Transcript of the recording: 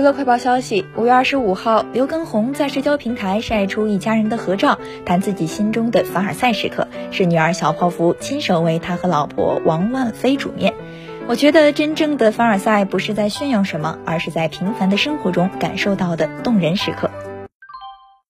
娱乐快报消息五月二十五号刘畊宏在社交平台晒出一家人的合照谈自己心中的凡尔赛时刻是女儿小泡芙亲手为他和老婆王万飞煮面。我觉得真正的凡尔赛不是在炫耀什么而是在平凡的生活中感受到的动人时刻。